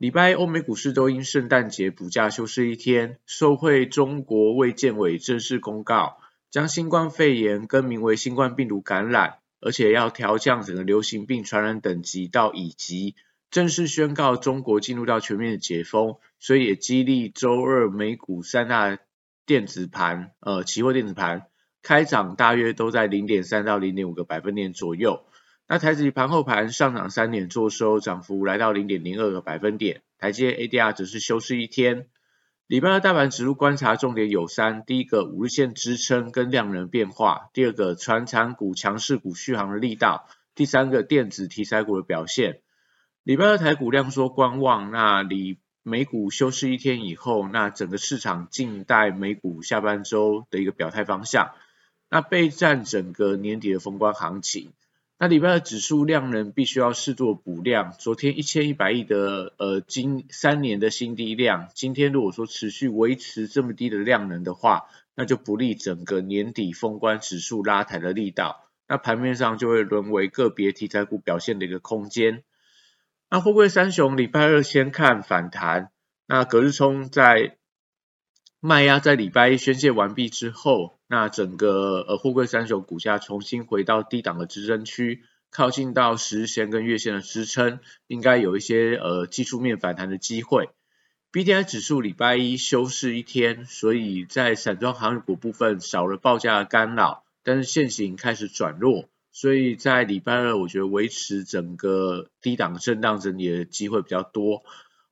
礼拜欧美股市都因圣诞节补假休市一天，受惠中国卫健委正式公告，将新冠肺炎更名为新冠病毒感染，而且要调降整个流行病传染等级到乙级，正式宣告中国进入到全面的解封，所以也激励周二美股三大电子盘，呃，期货电子盘开涨大约都在零点三到零点五个百分点左右。那台指盘后盘上涨三点，做收涨幅来到零点零二个百分点。台积 ADR 只是休市一天。礼拜二大盘指数观察重点有三：第一个五日线支撑跟量能变化；第二个传产股强势股续航的力道；第三个电子题材股的表现。礼拜二台股量缩观望，那离美股休市一天以后，那整个市场静待美股下半周的一个表态方向。那备战整个年底的封关行情。那礼拜二指数量能必须要适度补量，昨天一千一百亿的呃今三年的新低量，今天如果说持续维持这么低的量能的话，那就不利整个年底封关指数拉抬的力道，那盘面上就会沦为个别题材股表现的一个空间。那货柜三雄礼拜二先看反弹，那隔日冲在。卖压在礼拜一宣泄完毕之后，那整个呃货柜三雄股价重新回到低档的支撑区，靠近到十日线跟月线的支撑，应该有一些呃技术面反弹的机会。B D I 指数礼拜一休市一天，所以在散装航运股部分少了报价的干扰，但是现行开始转弱，所以在礼拜二我觉得维持整个低档震荡整理的机会比较多。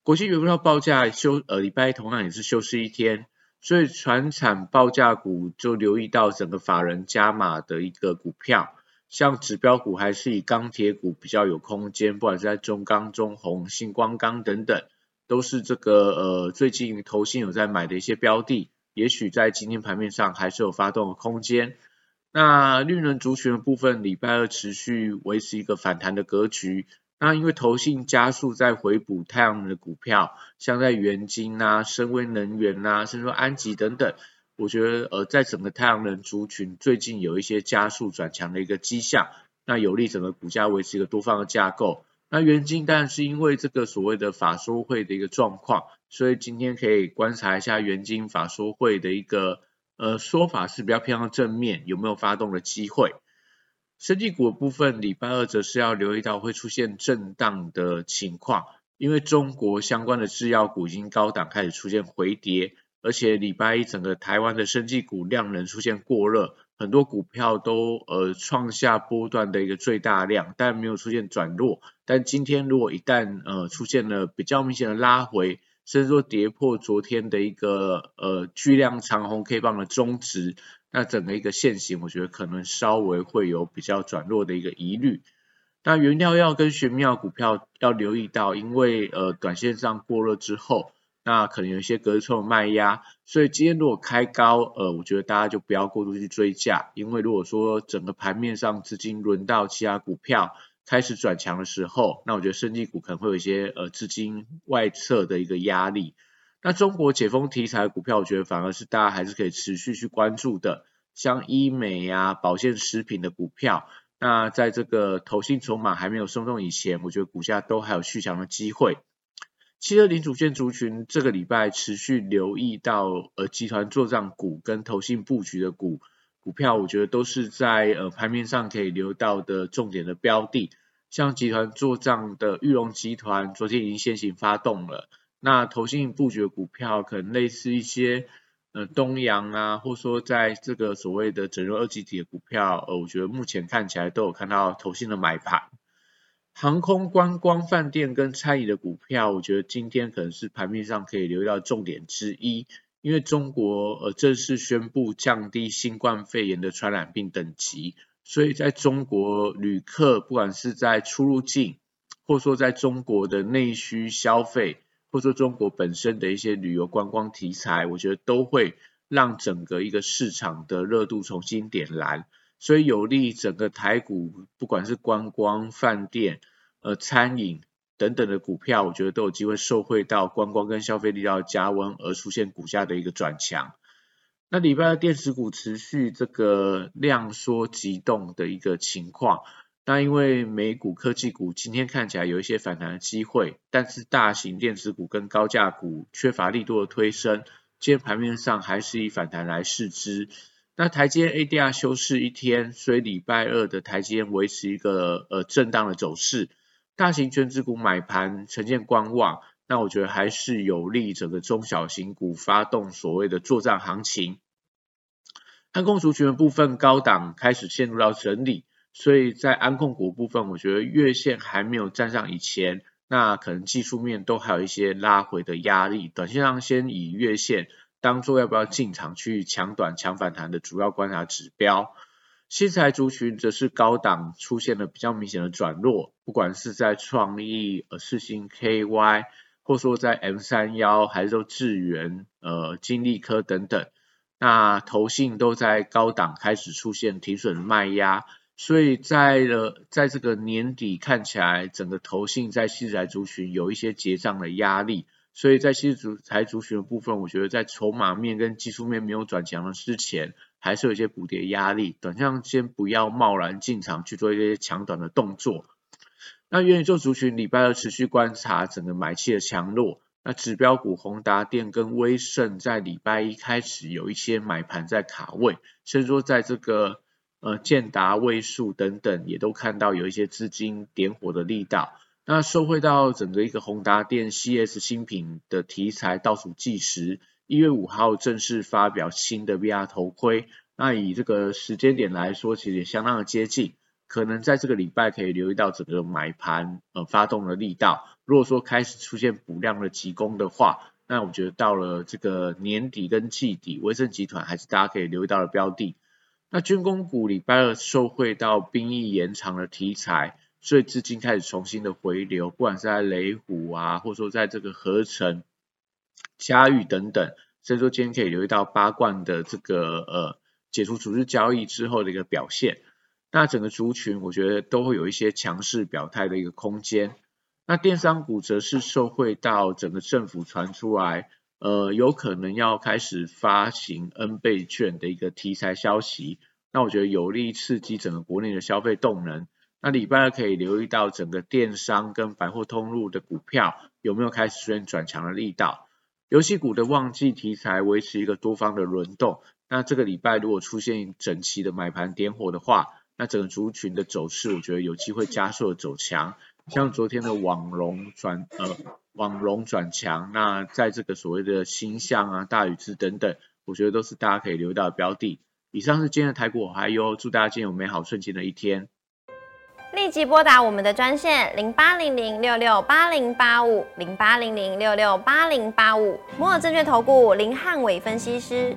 国际原料报价休呃礼拜一同样也是休市一天。所以，船产报价股就留意到整个法人加码的一个股票，像指标股还是以钢铁股比较有空间，不管是在中钢、中红、星光钢等等，都是这个呃最近投信有在买的一些标的，也许在今天盘面上还是有发动的空间。那绿能族群的部分，礼拜二持续维持一个反弹的格局。那因为投信加速在回补太阳能的股票，像在元晶啊、深威能源啊，甚至说安吉等等，我觉得呃，在整个太阳能族群最近有一些加速转强的一个迹象，那有利整个股价维持一个多方的架构。那元晶当然是因为这个所谓的法说会的一个状况，所以今天可以观察一下元晶法说会的一个呃说法是比较偏向正面，有没有发动的机会。生技股部分，礼拜二则是要留意到会出现震荡的情况，因为中国相关的制药股已经高档开始出现回跌，而且礼拜一整个台湾的生技股量能出现过热，很多股票都呃创下波段的一个最大量，但没有出现转弱。但今天如果一旦呃出现了比较明显的拉回，甚至说跌破昨天的一个呃巨量长红 K 棒的中值。那整个一个线型，我觉得可能稍微会有比较转弱的一个疑虑。那原料药跟玄妙股票要留意到，因为呃短线上过热之后，那可能有一些隔错卖压，所以今天如果开高，呃，我觉得大家就不要过度去追价，因为如果说整个盘面上资金轮到其他股票开始转强的时候，那我觉得生技股可能会有一些呃资金外撤的一个压力。那中国解封题材股票，我觉得反而是大家还是可以持续去关注的，像医美呀、保健食品的股票，那在这个投信筹码还没有松动以前，我觉得股价都还有续强的机会。汽车零组件族群这个礼拜持续留意到呃集团做账股跟投信布局的股股票，我觉得都是在呃盘面上可以留到的重点的标的，像集团做账的玉龙集团，昨天已经先行发动了。那投信布局的股票，可能类似一些呃东阳啊，或者说在这个所谓的整容二级体的股票，呃，我觉得目前看起来都有看到投信的买盘。航空、观光、饭店跟餐饮的股票，我觉得今天可能是盘面上可以留意到重点之一，因为中国呃正式宣布降低新冠肺炎的传染病等级，所以在中国旅客不管是在出入境。或者说在中国的内需消费，或者说中国本身的一些旅游观光题材，我觉得都会让整个一个市场的热度重新点燃，所以有利整个台股，不管是观光、饭店、呃餐饮等等的股票，我觉得都有机会受惠到观光跟消费力道加温而出现股价的一个转强。那礼拜的电子股持续这个量缩急动的一个情况。那因为美股科技股今天看起来有一些反弹的机会，但是大型电子股跟高价股缺乏力度的推升，今天盘面上还是以反弹来试之。那台积 ADR 休市一天，所以礼拜二的台积维持一个呃震荡的走势。大型全指股买盘呈现观望，那我觉得还是有利整个中小型股发动所谓的作战行情。安控族群的部分高档开始陷入到整理。所以在安控股部分，我觉得月线还没有站上以前，那可能技术面都还有一些拉回的压力。短线上先以月线当做要不要进场去抢短抢反弹的主要观察指标。新材族群则是高档出现了比较明显的转弱，不管是在创意、呃四星 KY，或说在 M 三幺，还是说智源、呃金利科等等，那投信都在高档开始出现停损卖压。所以在了，在这个年底看起来，整个投信在西财族群有一些结账的压力，所以在西财族群的部分，我觉得在筹码面跟技术面没有转强的之前，还是有一些补跌压力，短线先不要贸然进场去做一些强短的动作。那元宇宙族群礼拜二持续观察整个买气的强弱，那指标股宏达电跟威盛在礼拜一开始有一些买盘在卡位，甚至说在这个。呃，建达、位数等等，也都看到有一些资金点火的力道。那受惠到整个一个宏达电 CS 新品的题材倒数计时，一月五号正式发表新的 VR 头盔。那以这个时间点来说，其实也相当的接近，可能在这个礼拜可以留意到整个买盘呃发动的力道。如果说开始出现补量的急攻的话，那我觉得到了这个年底跟季底，威盛集团还是大家可以留意到的标的。那军工股礼拜二受惠到兵役延长的题材，所以资金开始重新的回流，不管是在雷虎啊，或者说在这个合成、嘉裕等等，所以说今天可以留意到八冠的这个呃解除组织交易之后的一个表现。那整个族群我觉得都会有一些强势表态的一个空间。那电商股则是受惠到整个政府传出来。呃，有可能要开始发行 N 倍券的一个题材消息，那我觉得有利刺激整个国内的消费动能。那礼拜二可以留意到整个电商跟百货通路的股票有没有开始出现转强的力道。游戏股的旺季题材维持一个多方的轮动，那这个礼拜如果出现整齐的买盘点火的话，那整个族群的走势我觉得有机会加速的走强。像昨天的网龙转呃网龙转强，那在这个所谓的星象啊大禹之等等，我觉得都是大家可以留意到的标的。以上是今天的台股，还有祝大家今天有美好顺心的一天。立即拨打我们的专线零八零零六六八零八五零八零零六六八零八五摩尔证券投顾林汉伟分析师。